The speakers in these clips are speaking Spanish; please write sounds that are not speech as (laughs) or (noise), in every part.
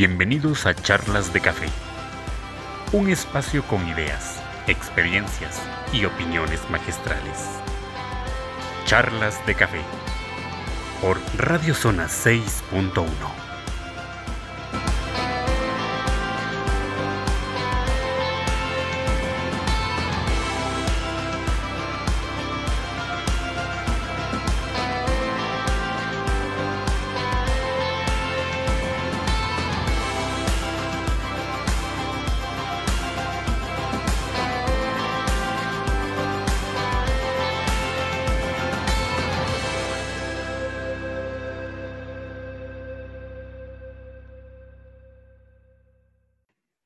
Bienvenidos a Charlas de Café, un espacio con ideas, experiencias y opiniones magistrales. Charlas de Café por Radio Zona 6.1.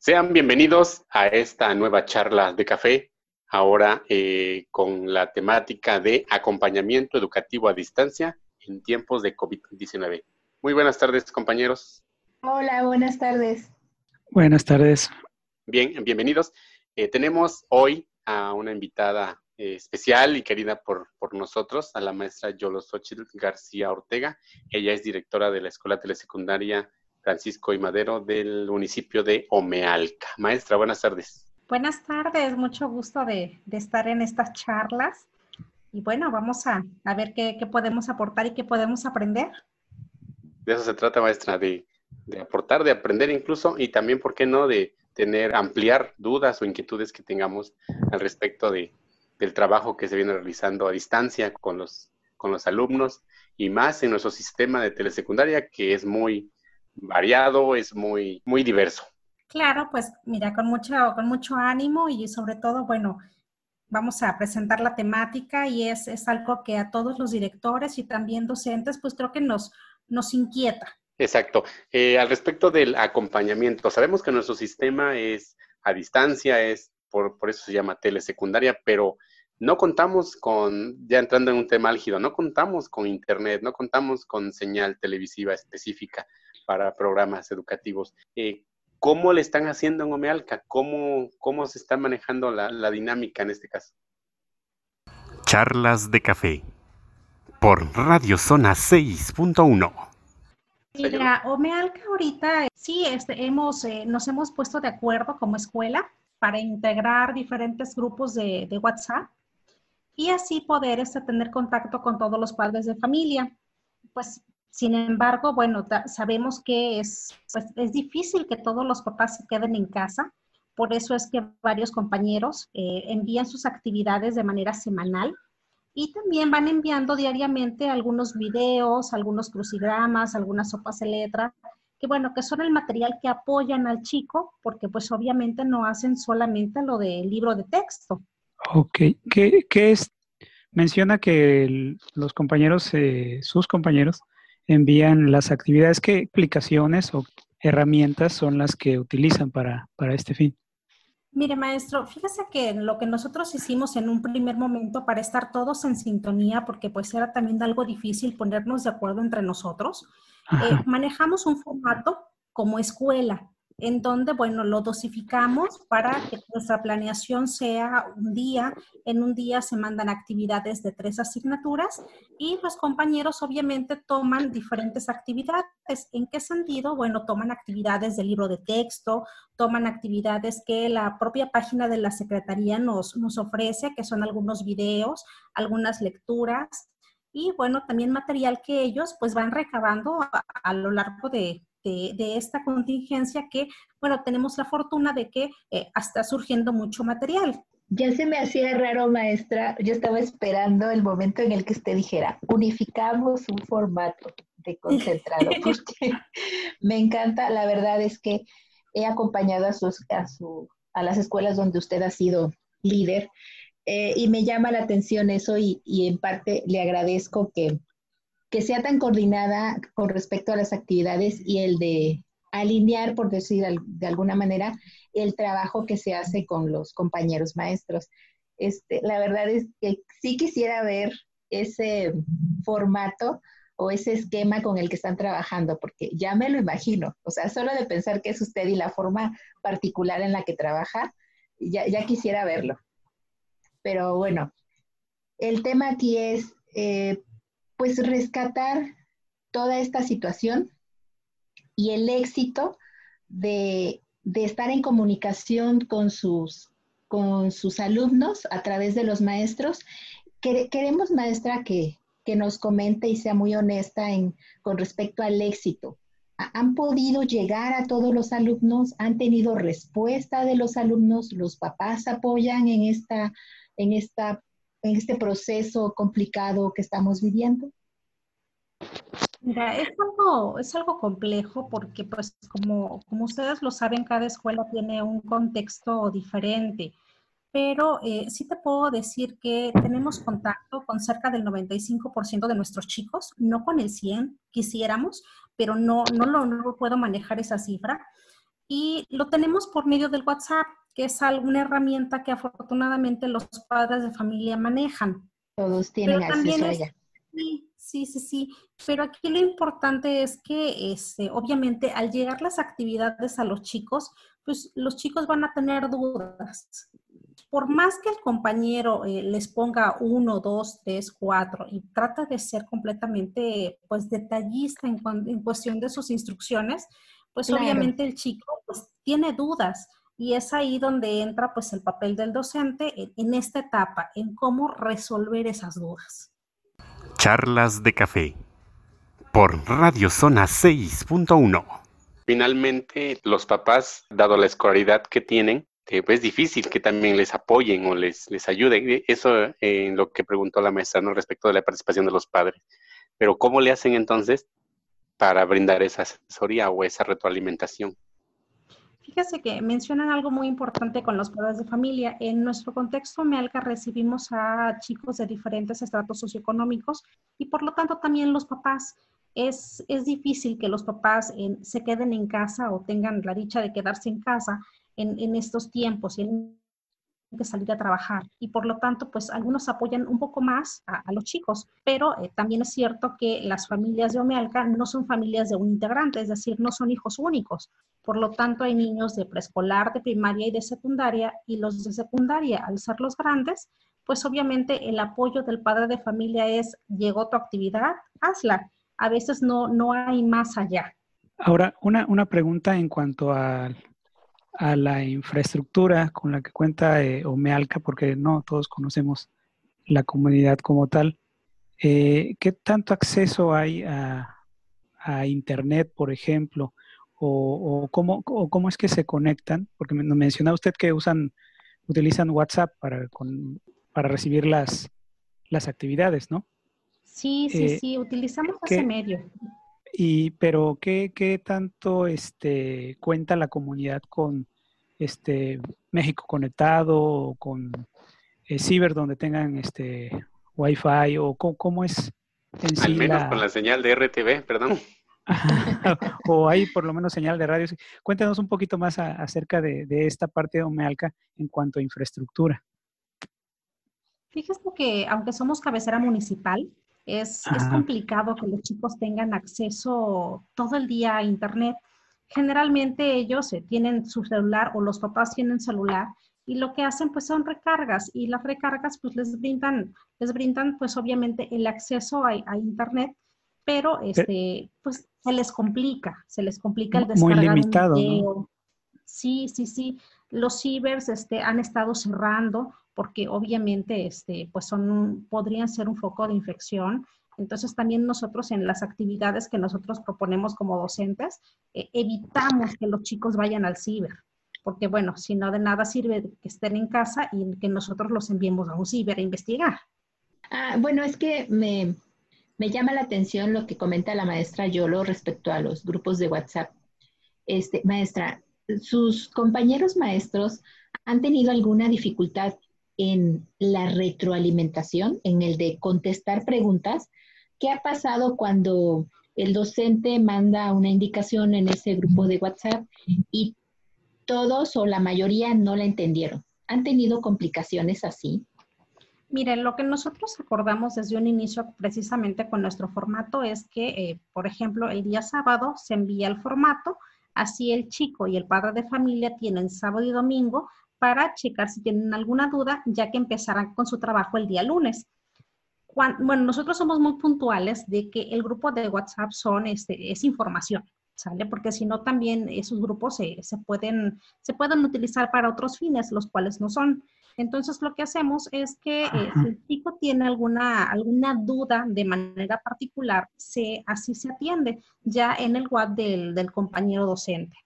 Sean bienvenidos a esta nueva charla de café, ahora eh, con la temática de acompañamiento educativo a distancia en tiempos de COVID-19. Muy buenas tardes, compañeros. Hola, buenas tardes. Buenas tardes. Bien, bienvenidos. Eh, tenemos hoy a una invitada eh, especial y querida por, por, nosotros, a la maestra Yolo Xochitl García Ortega. Ella es directora de la Escuela Telesecundaria Francisco y Madero del municipio de Omealca. Maestra, buenas tardes. Buenas tardes, mucho gusto de, estar en estas charlas. Y bueno, vamos a, ver qué, podemos aportar y qué podemos aprender. De eso se trata, maestra, de, aportar, de aprender incluso y también, ¿por qué no?, de tener, ampliar dudas o inquietudes que tengamos al respecto de, del trabajo que se viene realizando a distancia con los, con los alumnos y más en nuestro sistema de telesecundaria que es muy, variado, es muy, muy diverso. Claro, pues mira, con mucho, con mucho ánimo y sobre todo, bueno, vamos a presentar la temática y es, es algo que a todos los directores y también docentes, pues creo que nos, nos inquieta. Exacto. Eh, al respecto del acompañamiento, sabemos que nuestro sistema es a distancia, es por, por eso se llama telesecundaria, pero no contamos con, ya entrando en un tema álgido, no contamos con internet, no contamos con señal televisiva específica para programas educativos. Eh, ¿Cómo le están haciendo en Omealca? ¿Cómo, cómo se está manejando la, dinámica en este caso? Charlas de café por Radio Zona 6.1. Mira, Omealca ahorita sí este, hemos, eh, nos hemos puesto de acuerdo como escuela para integrar diferentes grupos de, de WhatsApp y así poder este, tener contacto con todos los padres de familia. Pues sin embargo, bueno, sabemos que es, pues, es difícil que todos los papás se queden en casa. Por eso es que varios compañeros eh, envían sus actividades de manera semanal y también van enviando diariamente algunos videos, algunos crucigramas, algunas sopas de letra, que bueno, que son el material que apoyan al chico, porque pues obviamente no hacen solamente lo del libro de texto. Ok, ¿qué, es? Menciona que los compañeros, eh, sus compañeros, envían las actividades, ¿qué aplicaciones o herramientas son las que utilizan para, para este fin? Mire, maestro, fíjese que lo que nosotros hicimos en un primer momento para estar todos en sintonía, porque pues era también algo difícil ponernos de acuerdo entre nosotros, eh, manejamos un formato como escuela en donde, bueno, lo dosificamos para que nuestra planeación sea un día. En un día se mandan actividades de tres asignaturas y los compañeros obviamente toman diferentes actividades. ¿En qué sentido? Bueno, toman actividades del libro de texto, toman actividades que la propia página de la Secretaría nos, nos ofrece, que son algunos videos, algunas lecturas, y bueno, también material que ellos pues van recabando a lo largo de, de, esta contingencia que, bueno, tenemos la fortuna de que eh, está surgiendo mucho material. Ya se me hacía raro, maestra. Yo estaba esperando el momento en el que usted dijera, unificamos un formato de concentrado, (laughs) porque me encanta, la verdad es que he acompañado a, sus, a, su, a las escuelas donde usted ha sido líder eh, y me llama la atención eso y, y en parte le agradezco que, que sea tan coordinada con respecto a las actividades y el de alinear, por decir de alguna manera, el trabajo que se hace con los compañeros maestros. Este, la verdad es que sí quisiera ver ese formato o ese esquema con el que están trabajando, porque ya me lo imagino, o sea, solo de pensar que es usted y la forma particular en la que trabaja, ya, quisiera verlo. Pero bueno, el tema aquí es, eh, pues rescatar toda esta situación y el éxito de, estar en comunicación con sus, con sus alumnos a través de los maestros. Queremos, maestra, que, que nos comente y sea muy honesta en, con respecto al éxito. ¿Han podido llegar a todos los alumnos? ¿Han tenido respuesta de los alumnos? ¿Los papás apoyan en, esta, en, esta, en este proceso complicado que estamos viviendo? Mira, es algo, es algo complejo porque, pues, como, como ustedes lo saben, cada escuela tiene un contexto diferente pero eh, sí te puedo decir que tenemos contacto con cerca del 95% de nuestros chicos, no con el 100, quisiéramos, pero no, no, lo, no puedo manejar esa cifra. Y lo tenemos por medio del WhatsApp, que es alguna herramienta que afortunadamente los padres de familia manejan. Todos tienen acceso a ella. Sí, sí, sí, sí. Pero aquí lo importante es que, este, obviamente, al llegar las actividades a los chicos, pues los chicos van a tener dudas por más que el compañero eh, les ponga uno, dos, tres, cuatro y trata de ser completamente pues detallista en, cuestión de sus instrucciones, pues obviamente el chico pues, tiene dudas y es ahí donde entra pues el papel del docente en, en esta etapa, en cómo resolver esas dudas. Charlas de café por Radio Zona 6.1. Finalmente, los papás, dado la escolaridad que tienen, es pues, difícil que también les apoyen o les, les ayuden. Eso en eh, lo que preguntó la maestra ¿no? respecto de la participación de los padres. Pero ¿cómo le hacen entonces para brindar esa asesoría o esa retroalimentación? Fíjese que mencionan algo muy importante con los padres de familia. En nuestro contexto MEALCA recibimos a chicos de diferentes estratos socioeconómicos y por lo tanto también los papás. Es, es difícil que los papás se queden en casa o tengan la dicha de quedarse en casa en, estos tiempos que salir a trabajar y por lo tanto pues algunos apoyan un poco más a, los chicos, pero eh, también es cierto que las familias de Omealca no son familias de un integrante, es decir, no son hijos únicos. Por lo tanto hay niños de preescolar, de primaria y de secundaria y los de secundaria al ser los grandes, pues obviamente el apoyo del padre de familia es llegó tu actividad, hazla. A veces no, no hay más allá. Ahora, una, una pregunta en cuanto al a la infraestructura con la que cuenta eh, Omealca, porque no todos conocemos la comunidad como tal. Eh, ¿Qué tanto acceso hay a, Internet, por ejemplo? O, cómo, cómo, es que se conectan? Porque me mencionaba usted que usan, utilizan WhatsApp para, para recibir las, las actividades, ¿no? Sí, sí, eh, sí, utilizamos ese medio. Y, pero ¿qué, qué tanto este, cuenta la comunidad con este, México conectado o con eh, Ciber donde tengan este Wi-Fi o cómo, es en sí Al menos con la señal de RTV, perdón. (laughs) o hay por lo menos señal de radio. Cuéntanos un poquito más acerca de, esta parte de Omealca en cuanto a infraestructura. Fíjese que aunque somos cabecera municipal, es, complicado que los chicos tengan acceso todo el día a Internet. Generalmente ellos eh, tienen su celular o los papás tienen celular y lo que hacen pues son recargas y las recargas pues les brindan, les brindan pues obviamente el acceso a, Internet, pero este pues se les complica, se les complica el descargar Muy limitado, un Sí, sí, sí. Los cibers este, han estado cerrando porque obviamente este, pues son, podrían ser un foco de infección. Entonces también nosotros en las actividades que nosotros proponemos como docentes, eh, evitamos que los chicos vayan al ciber, porque bueno, si no de nada sirve que estén en casa y que nosotros los enviemos a un ciber a investigar. Ah, bueno, es que me, me llama la atención lo que comenta la maestra Yolo respecto a los grupos de WhatsApp. Este, maestra, ¿sus compañeros maestros han tenido alguna dificultad en la retroalimentación, en el de contestar preguntas. ¿Qué ha pasado cuando el docente manda una indicación en ese grupo de WhatsApp y todos o la mayoría no la entendieron? ¿Han tenido complicaciones así? Miren, lo que nosotros acordamos desde un inicio precisamente con nuestro formato es que, eh, por ejemplo, el día sábado se envía el formato, así el chico y el padre de familia tienen sábado y domingo para checar si tienen alguna duda, ya que empezarán con su trabajo el día lunes. bueno, nosotros somos muy puntuales de que el grupo de WhatsApp son, este, es información, ¿sale? Porque si no, también esos grupos se, pueden, se pueden utilizar para otros fines, los cuales no son. Entonces, lo que hacemos es que eh, si el chico tiene alguna, alguna duda de manera particular, se, así se atiende ya en el WhatsApp del, del compañero docente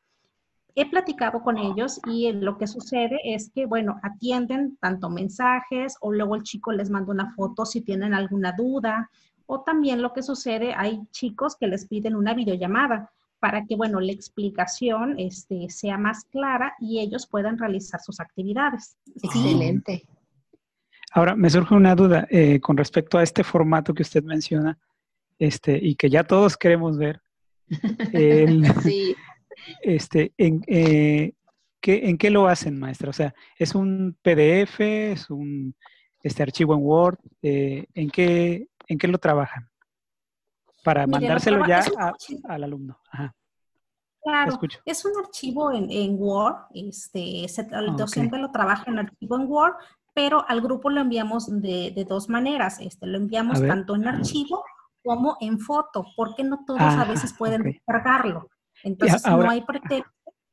he platicado con ellos y lo que sucede es que, bueno, atienden tanto mensajes o luego el chico les manda una foto si tienen alguna duda o también lo que sucede, hay chicos que les piden una videollamada para que, bueno, la explicación este, sea más clara y ellos puedan realizar sus actividades. Excelente. Ahora, me surge una duda eh, con respecto a este formato que usted menciona este, y que ya todos queremos ver. (laughs) sí. Este, en, eh, ¿qué, ¿En qué lo hacen, maestra? O sea, ¿es un PDF? ¿Es un este archivo en Word? Eh, ¿en, qué, ¿En qué lo trabajan? Para mandárselo ya al alumno. Claro, es un archivo en, Word, este, el ah, docente lo trabaja en archivo en Word, pero al grupo lo enviamos de, dos maneras. Este, lo enviamos tanto en archivo como en foto, porque no todos a veces pueden descargarlo. Entonces no hay pretexto.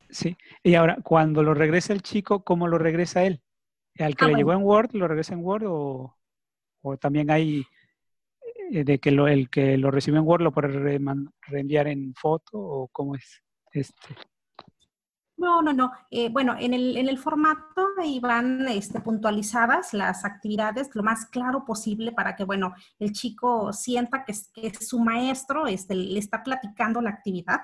Sí, y ahora, cuando lo regresa el chico, ¿cómo lo regresa él? ¿Al que ah, le llegó en Word, lo regresa en Word o, o también hay eh, de que lo, el que lo recibe en Word lo puede reenviar en foto o cómo es este? No, no, no. Eh, bueno, en el, en el formato ahí van este, puntualizadas las actividades lo más claro posible para que, bueno, el chico sienta que, que su maestro este, le está platicando la actividad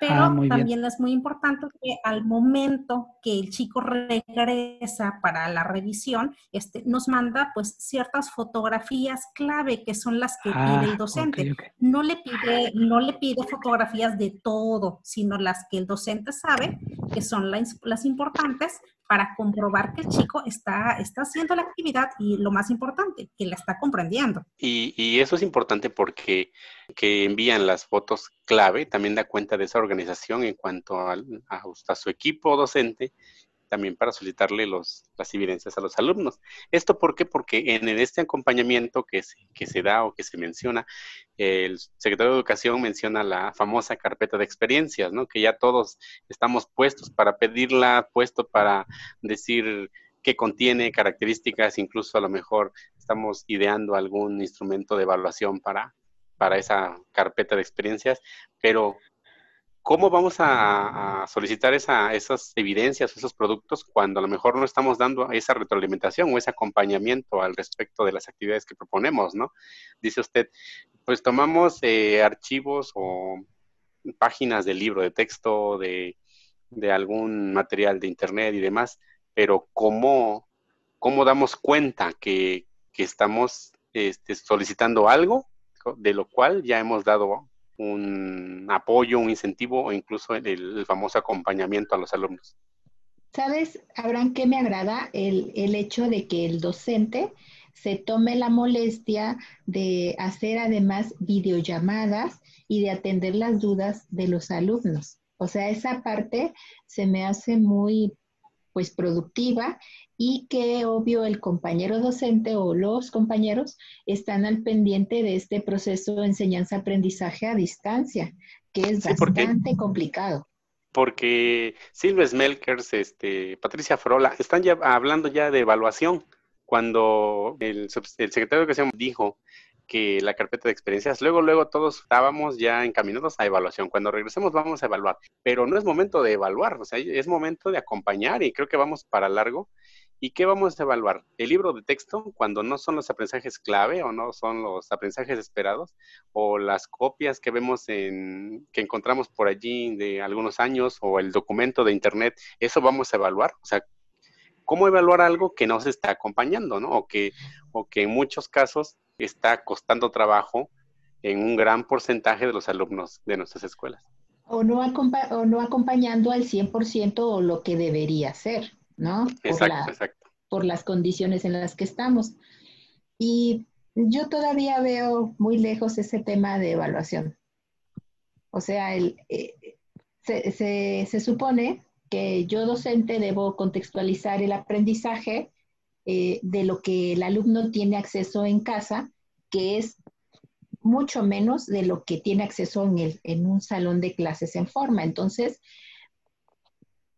pero ah, también es muy importante que al momento que el chico regresa para la revisión, este, nos manda pues ciertas fotografías clave que son las que pide el ah, docente. No, le pide, no le pide fotografías de todo, sino las que el docente sabe que son las, las importantes para comprobar que el chico está, está haciendo la actividad y lo más importante, que la está comprendiendo. Y, eso es importante porque que envían las fotos clave también da cuenta de esa organización en cuanto a, a, su equipo docente también para solicitarle los, las evidencias a los alumnos. ¿Esto por qué? Porque en, este acompañamiento que se, que se da o que se menciona, el secretario de Educación menciona la famosa carpeta de experiencias, ¿no? Que ya todos estamos puestos para pedirla, puesto para decir qué contiene, características, incluso a lo mejor estamos ideando algún instrumento de evaluación para, para esa carpeta de experiencias, pero ¿cómo vamos a, solicitar esas evidencias, esos productos, cuando a lo mejor no estamos dando esa retroalimentación o ese acompañamiento al respecto de las actividades que proponemos, ¿no? Dice usted, pues tomamos eh, archivos o páginas del libro, de texto, de, algún material de internet y demás, pero ¿cómo, cómo damos cuenta que, estamos este, solicitando algo de lo cual ya hemos dado un apoyo, un incentivo o incluso el, famoso acompañamiento a los alumnos. ¿Sabes, Abraham, qué me agrada? El, el hecho de que el docente se tome la molestia de hacer además videollamadas y de atender las dudas de los alumnos. O sea, esa parte se me hace muy pues productiva y que obvio el compañero docente o los compañeros están al pendiente de este proceso de enseñanza-aprendizaje a distancia, que es bastante complicado. Porque Silvia Smelkers, este, Patricia Frola, están ya hablando ya de evaluación. Cuando el, el secretario de Educación dijo que la carpeta de experiencias, luego, luego todos estábamos ya encaminados a evaluación. Cuando regresemos vamos a evaluar, pero no es momento de evaluar, o sea, es momento de acompañar y creo que vamos para largo. ¿Y qué vamos a evaluar? El libro de texto, cuando no son los aprendizajes clave o no son los aprendizajes esperados, o las copias que vemos en, que encontramos por allí de algunos años, o el documento de internet, eso vamos a evaluar. O sea, ¿cómo evaluar algo que no se está acompañando, ¿no? O que, o que en muchos casos está costando trabajo en un gran porcentaje de los alumnos de nuestras escuelas. O no, o no acompañando al 100% o lo que debería ser, ¿no? Exacto, exacto. Por las condiciones en las que estamos. Y yo todavía veo muy lejos ese tema de evaluación. O sea, el, eh, se, se, se, supone que yo docente debo contextualizar el aprendizaje eh, de lo que el alumno tiene acceso en casa, que es mucho menos de lo que tiene acceso en, el, en un salón de clases en forma. Entonces,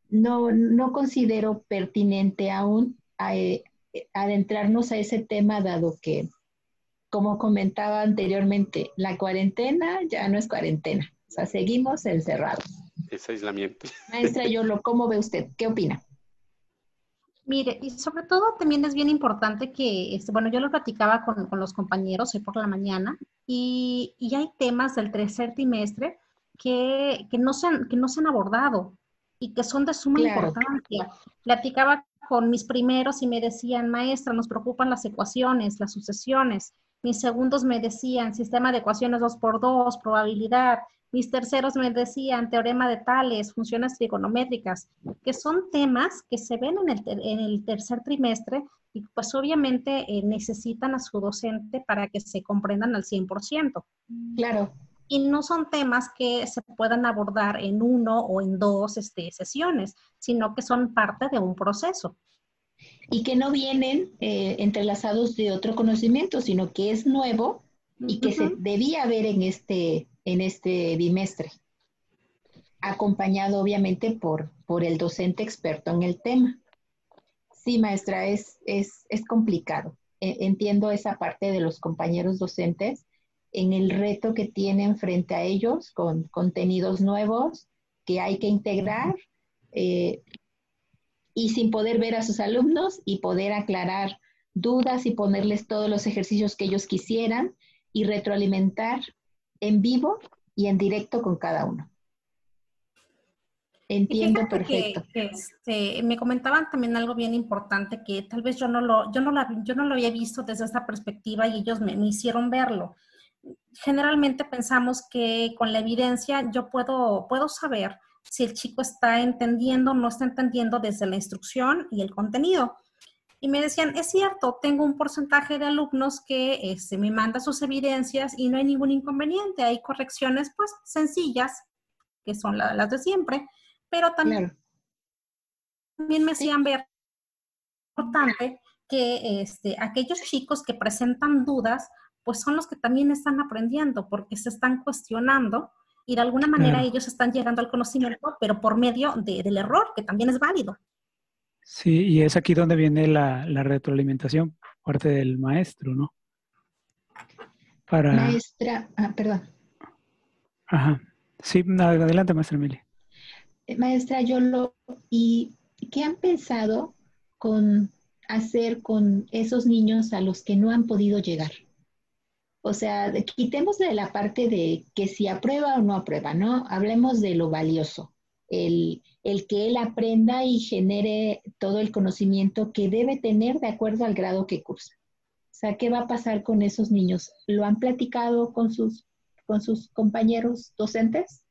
no, no considero pertinente aún eh, adentrarnos a ese tema, dado que, como comentaba anteriormente, la cuarentena ya no es cuarentena, o sea, seguimos encerrados. Es aislamiento. Maestra Yolo, ¿cómo ve usted? ¿Qué opina? Mire, y sobre todo también es bien importante que, este, bueno, yo lo platicaba con, con, los compañeros hoy por la mañana y, y hay temas del tercer trimestre que, que, no se han, que no se han abordado y que son de suma importancia. Platicaba con mis primeros y me decían, maestra, nos preocupan las ecuaciones, las sucesiones. Mis segundos me decían, sistema de ecuaciones 2 por 2 probabilidad. Mis terceros me decían teorema de tales, funciones trigonométricas, que son temas que se ven en el, en el tercer trimestre y pues obviamente eh, necesitan a su docente para que se comprendan al 100%. Claro. Y no son temas que se puedan abordar en uno o en dos este, sesiones, sino que son parte de un proceso. Y que no vienen eh, entrelazados de otro conocimiento, sino que es nuevo y que se debía ver en este en este bimestre, acompañado obviamente por, por el docente experto en el tema. Sí, maestra, es, es, es complicado. E, entiendo esa parte de los compañeros docentes en el reto que tienen frente a ellos con contenidos nuevos que hay que integrar eh, y sin poder ver a sus alumnos y poder aclarar dudas y ponerles todos los ejercicios que ellos quisieran y retroalimentar en vivo y en directo con cada uno. Entiendo perfecto. Este, me comentaban también algo bien importante que tal vez yo no lo, yo no yo no lo había visto desde esta perspectiva y ellos me, hicieron verlo. Generalmente pensamos que con la evidencia yo puedo, puedo saber si el chico está entendiendo o no está entendiendo desde la instrucción y el contenido y me decían, es cierto, tengo un porcentaje de alumnos que este, me manda sus evidencias y no hay ningún inconveniente, hay correcciones pues sencillas, que son las de siempre, pero también, también me hacían ver importante que este, aquellos chicos que presentan dudas, pues son los que también están aprendiendo porque se están cuestionando y de alguna manera ellos están llegando al conocimiento, pero por medio del error, que también es válido. Sí, y es aquí donde viene la, retroalimentación, parte del maestro, ¿no? Para... Maestra, ah, perdón. Ajá. Sí, adelante, maestra Emilia. Eh, maestra Yolo, ¿y qué han pensado con hacer con esos niños a los que no han podido llegar? O sea, quitemos de la parte de que si aprueba o no aprueba, ¿no? Hablemos de lo valioso el, que él aprenda y genere todo el conocimiento que debe tener de acuerdo al grado que cursa. O sea, ¿qué va a pasar con esos niños? ¿Lo han platicado con sus, con sus compañeros docentes?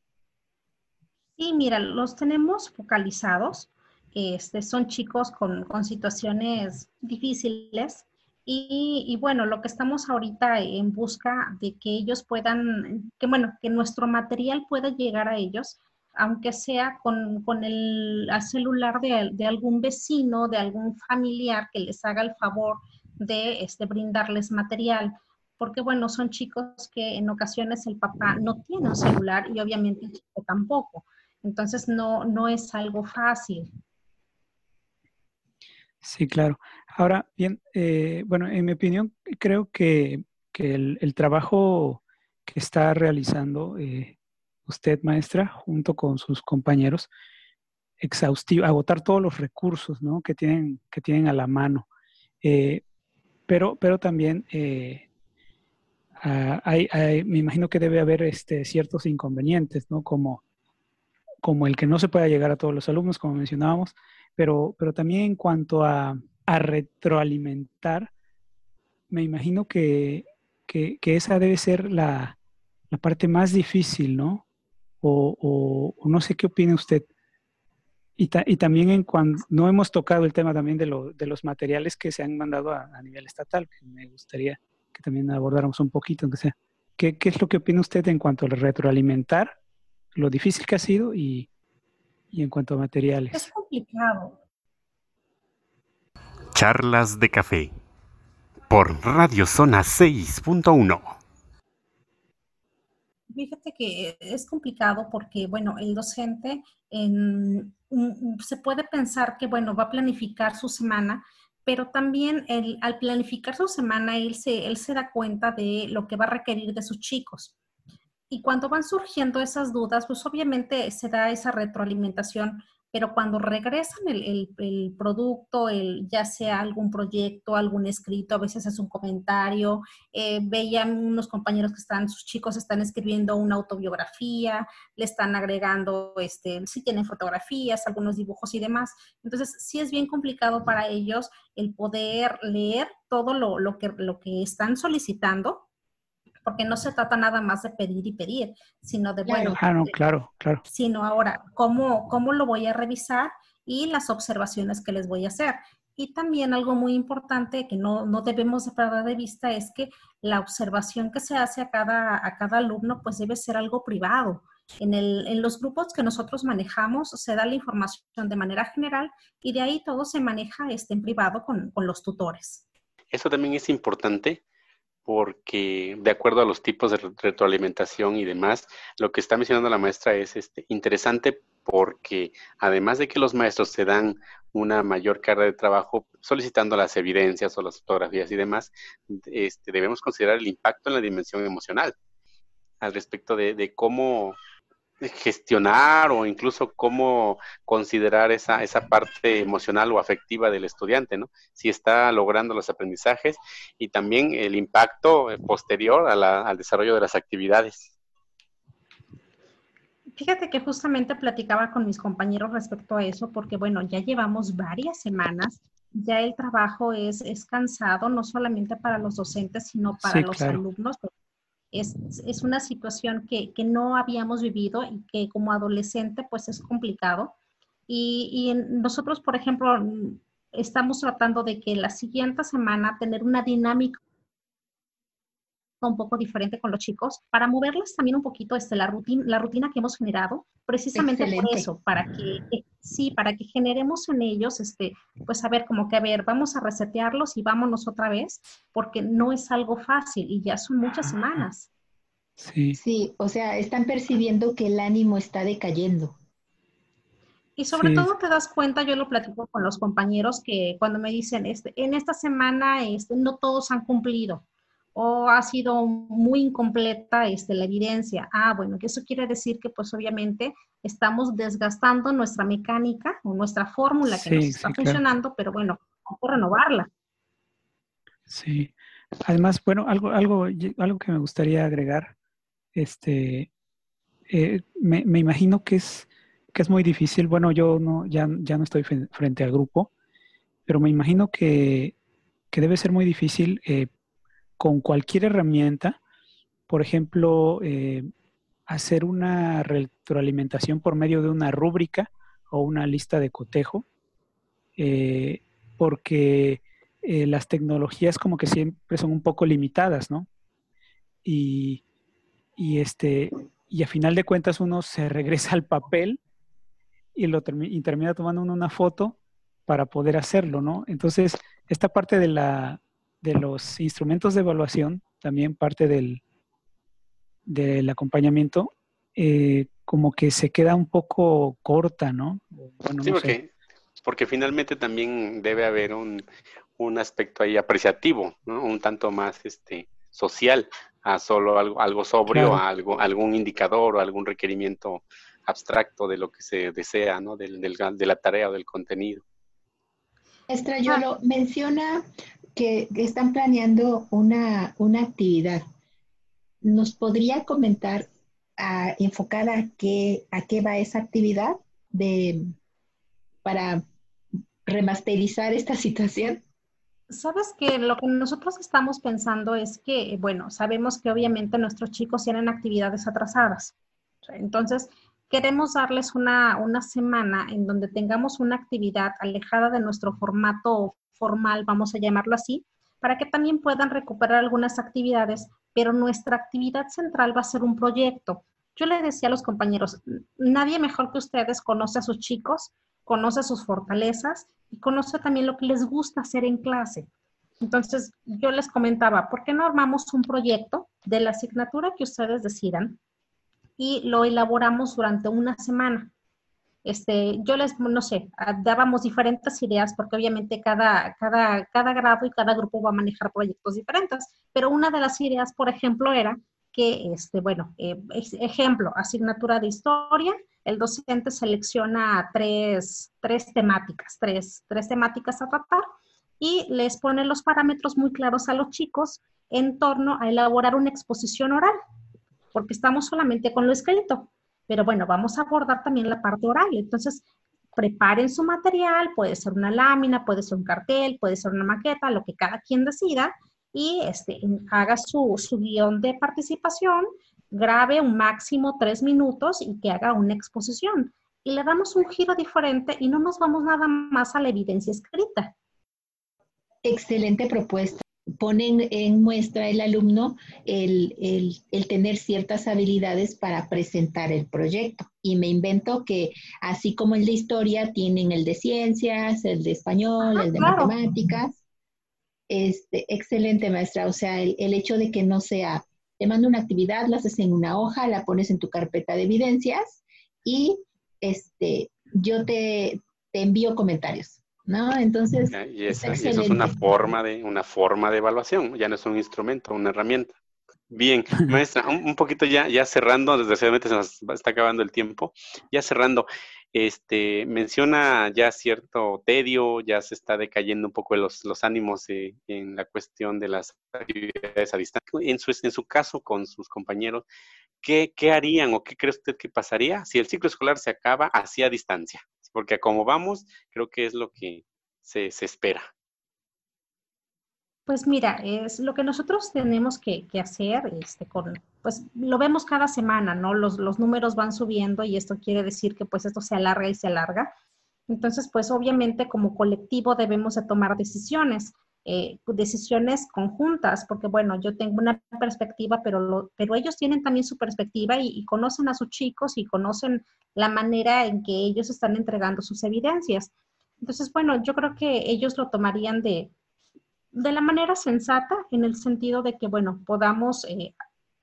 Sí, mira, los tenemos focalizados. Este, son chicos con, situaciones difíciles y, y, bueno, lo que estamos ahorita en busca de que ellos puedan, que bueno, que nuestro material pueda llegar a ellos aunque sea con, el celular de, algún vecino, de algún familiar que les haga el favor de este, brindarles material. Porque bueno, son chicos que en ocasiones el papá no tiene un celular y obviamente el chico tampoco. Entonces no, no es algo fácil. Sí, claro. Ahora, bien, eh, bueno, en mi opinión, creo que, el, trabajo que está realizando eh, usted, maestra, junto con sus compañeros, exhaustivo, agotar todos los recursos ¿no? que, tienen, que tienen a la mano. Eh, pero, pero también eh, me imagino que debe haber este, ciertos inconvenientes, ¿no? Como, como el que no se pueda llegar a todos los alumnos, como mencionábamos, pero, pero también en cuanto a, a retroalimentar, me imagino que, que, que, esa debe ser la, la parte más difícil, ¿no? O, no sé qué opina usted. Y, y, también en cuando no hemos tocado el tema también de, lo, de los materiales que se han mandado a, nivel estatal, que me gustaría que también abordáramos un poquito, aunque sea. ¿Qué, ¿Qué, es lo que opina usted en cuanto a retroalimentar, lo difícil que ha sido y, y en cuanto a materiales? Es complicado. Charlas de café por Radio Zona 6.1. Fíjate que es complicado porque, bueno, el docente se puede pensar que, bueno, va a planificar su semana, pero también al planificar su semana, él se, él se da cuenta de lo que va a requerir de sus chicos. Y cuando van surgiendo esas dudas, pues obviamente se da esa retroalimentación pero cuando regresan el, el, producto, el, ya sea algún proyecto, algún escrito, a veces es un comentario, eh, veían unos compañeros que están, sus chicos están escribiendo una autobiografía, le están agregando, este, si tienen fotografías, algunos dibujos y demás. Entonces, sí es bien complicado para ellos el poder leer todo lo, lo, que, lo que están solicitando porque no se trata nada más de pedir y pedir, sino de, bueno, claro, claro, claro. Sino ahora, ¿cómo, ¿cómo lo voy a revisar? Y las observaciones que les voy a hacer. Y también algo muy importante que no, no debemos de perder de vista es que la observación que se hace a cada, a cada alumno pues debe ser algo privado. En, el, en, los grupos que nosotros manejamos se da la información de manera general y de ahí todo se maneja este, en privado con, con los tutores. Eso también es importante porque de acuerdo a los tipos de retroalimentación y demás, lo que está mencionando la maestra es este, interesante porque además de que los maestros se dan una mayor carga de trabajo solicitando las evidencias o las fotografías y demás, este, debemos considerar el impacto en la dimensión emocional al respecto de cómo gestionar o incluso cómo considerar esa, esa parte emocional o afectiva del estudiante, ¿no? Si está logrando los aprendizajes y también el impacto eh, posterior al desarrollo de las actividades. Fíjate que justamente platicaba con mis compañeros respecto a eso, porque bueno, ya llevamos varias semanas, ya el trabajo es, es cansado, no solamente para los docentes, sino para los alumnos, es, es una situación que, que, no habíamos vivido y que como adolescente pues es complicado. Y, y, nosotros, por ejemplo, estamos tratando de que la siguiente semana tener una dinámica un poco diferente con los chicos para moverles también un poquito este, la, rutina, la rutina que hemos generado, precisamente por eso, para que, sí, para que generemos en ellos, este, pues a ver, como que a ver, vamos a resetearlos y vámonos otra vez, porque no es algo fácil y ya son muchas ah, semanas. Sí. Sí, o sea, están percibiendo que el ánimo está decayendo. Y sobre todo te das cuenta, yo lo platico con los compañeros que cuando me dicen, este, en esta semana este, no todos han cumplido o ha sido muy incompleta este, la evidencia. Ah, bueno, que eso quiere decir que pues obviamente estamos desgastando nuestra mecánica o nuestra fórmula que nos está funcionando, pero bueno, hay que renovarla. Sí. Además, bueno, algo, algo, algo que me gustaría agregar, este, eh, me, me, imagino que es, que es muy difícil. Bueno, yo no, ya, ya no estoy frente al grupo, pero me imagino que, que debe ser muy difícil eh, con cualquier herramienta, por ejemplo, eh, hacer una retroalimentación por medio de una rúbrica o una lista de cotejo, eh, porque eh, las tecnologías como que siempre son un poco limitadas, ¿no? Y, este, y a final de cuentas uno se regresa al papel y, lo y termina tomando una foto para poder hacerlo, ¿no? Entonces, esta parte de la, de los instrumentos de evaluación, también parte del, del acompañamiento, eh, como que se queda un poco corta, ¿no? sí, porque, porque, finalmente también debe haber un, aspecto ahí apreciativo, ¿no? Un tanto más este social a solo algo, algo sobrio, a algo, algún indicador o algún requerimiento abstracto de lo que se desea, ¿no? Del, de la tarea o del contenido. Estrayolo, menciona que están planeando una, actividad. ¿Nos podría comentar a, enfocar a qué, a qué va esa actividad de, para remasterizar esta situación? Sabes que lo que nosotros estamos pensando es que, bueno, sabemos que obviamente nuestros chicos tienen actividades atrasadas. Entonces, queremos darles una, una semana en donde tengamos una actividad alejada de nuestro formato formal, vamos a llamarlo así, para que también puedan recuperar algunas actividades, pero nuestra actividad central va a ser un proyecto. Yo le decía a los compañeros, nadie mejor que ustedes conoce a sus chicos, conoce sus fortalezas y conoce también lo que les gusta hacer en clase. Entonces, yo les comentaba, ¿por qué no armamos un proyecto de la asignatura que ustedes decidan? y lo elaboramos durante una semana. Este, yo les, no sé, dábamos diferentes ideas porque obviamente cada, cada, cada grado y cada grupo va a manejar proyectos diferentes, pero una de las ideas, por ejemplo, era que, este, bueno, eh, ejemplo, asignatura de historia, el docente selecciona tres, tres temáticas, tres, tres temáticas a tratar y les pone los parámetros muy claros a los chicos en torno a elaborar una exposición oral, porque estamos solamente con lo escrito. Pero bueno, vamos a abordar también la parte oral. Entonces, preparen su material, puede ser una lámina, puede ser un cartel, puede ser una maqueta, lo que cada quien decida, y este, haga su, su guion de participación, grabe un máximo tres minutos y que haga una exposición. Y le damos un giro diferente y no nos vamos nada más a la evidencia escrita. Excelente propuesta ponen en muestra el alumno el, tener ciertas habilidades para presentar el proyecto. Y me invento que así como el de historia, tienen el de ciencias, el de español, el de matemáticas. Este, excelente maestra. O sea, el, hecho de que no sea, te mando una actividad, la haces en una hoja, la pones en tu carpeta de evidencias y este, yo te envío comentarios. ¿No? Entonces, y, eso es una forma de una forma de evaluación, ya no es un instrumento, una herramienta. Bien, maestra, un, poquito ya, ya cerrando, desgraciadamente se nos está acabando el tiempo, ya cerrando, este, menciona ya cierto tedio, ya se está decayendo un poco los, los ánimos eh, en la cuestión de las actividades a distancia. En su, en su caso con sus compañeros, ¿qué, ¿qué harían o qué cree usted que pasaría si el ciclo escolar se acaba así a distancia? Porque como vamos, creo que es lo que se, espera. Pues mira, es lo que nosotros tenemos que, hacer, este, con, pues lo vemos cada semana, ¿no? Los, los, números van subiendo y esto quiere decir que pues esto se alarga y se alarga. Entonces, pues obviamente como colectivo debemos de tomar decisiones. Eh, decisiones conjuntas, porque bueno, yo tengo una perspectiva, pero, pero ellos tienen también su perspectiva y, conocen a sus chicos y conocen la manera en que ellos están entregando sus evidencias. Entonces, bueno, yo creo que ellos lo tomarían de, de la manera sensata, en el sentido de que, bueno, podamos eh,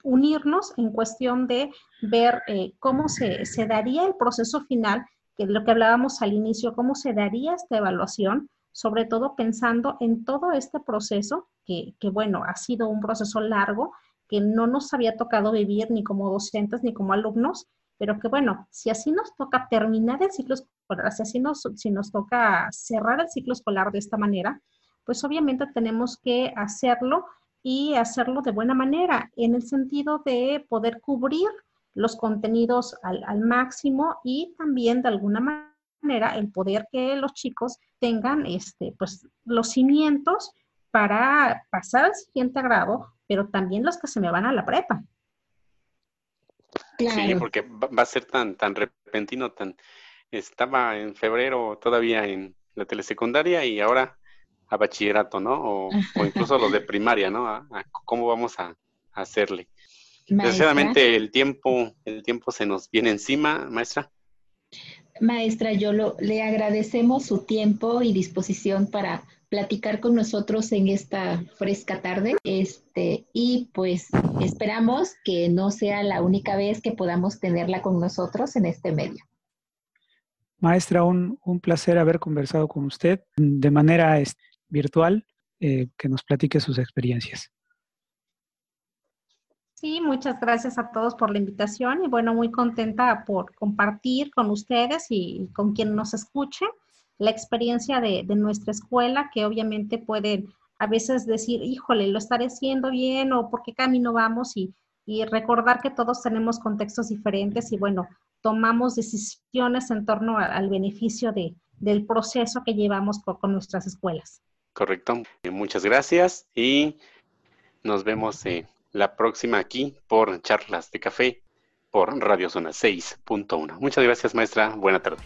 unirnos en cuestión de ver eh, cómo se, se daría el proceso final, que es lo que hablábamos al inicio, cómo se daría esta evaluación, sobre todo pensando en todo este proceso, que, bueno, ha sido un proceso largo, que no nos había tocado vivir ni como docentes ni como alumnos, pero que bueno, si así nos toca terminar el ciclo escolar, si así nos, si nos toca cerrar el ciclo escolar de esta manera, pues obviamente tenemos que hacerlo y hacerlo de buena manera, en el sentido de poder cubrir los contenidos al, al máximo y también de alguna manera el poder que los chicos tengan este, pues, los cimientos para pasar al siguiente grado, pero también los que se me van a la prepa. Sí, porque va a ser tan, tan repentino, tan estaba en febrero todavía en la telesecundaria y ahora a bachillerato, ¿no? O, (laughs) incluso los de primaria, ¿no? cómo vamos a, hacerle. Desgraciadamente el tiempo, el tiempo se nos viene encima, maestra. Maestra Yolo, le agradecemos su tiempo y disposición para platicar con nosotros en esta fresca tarde. Este, y pues esperamos que no sea la única vez que podamos tenerla con nosotros en este medio. Maestra, un, placer haber conversado con usted de manera virtual, eh, que nos platique sus experiencias. Sí, muchas gracias a todos por la invitación y bueno, muy contenta por compartir con ustedes y con quien nos escuche la experiencia de, nuestra escuela, que obviamente pueden a veces decir, híjole, lo estaré haciendo bien o por qué camino vamos y, recordar que todos tenemos contextos diferentes y bueno, tomamos decisiones en torno al beneficio de, del proceso que llevamos con, nuestras escuelas. Correcto. Muchas gracias y nos vemos. Eh, la próxima aquí por Charlas de Café por Radio Zona 6.1. Muchas gracias, maestra. Buena tarde.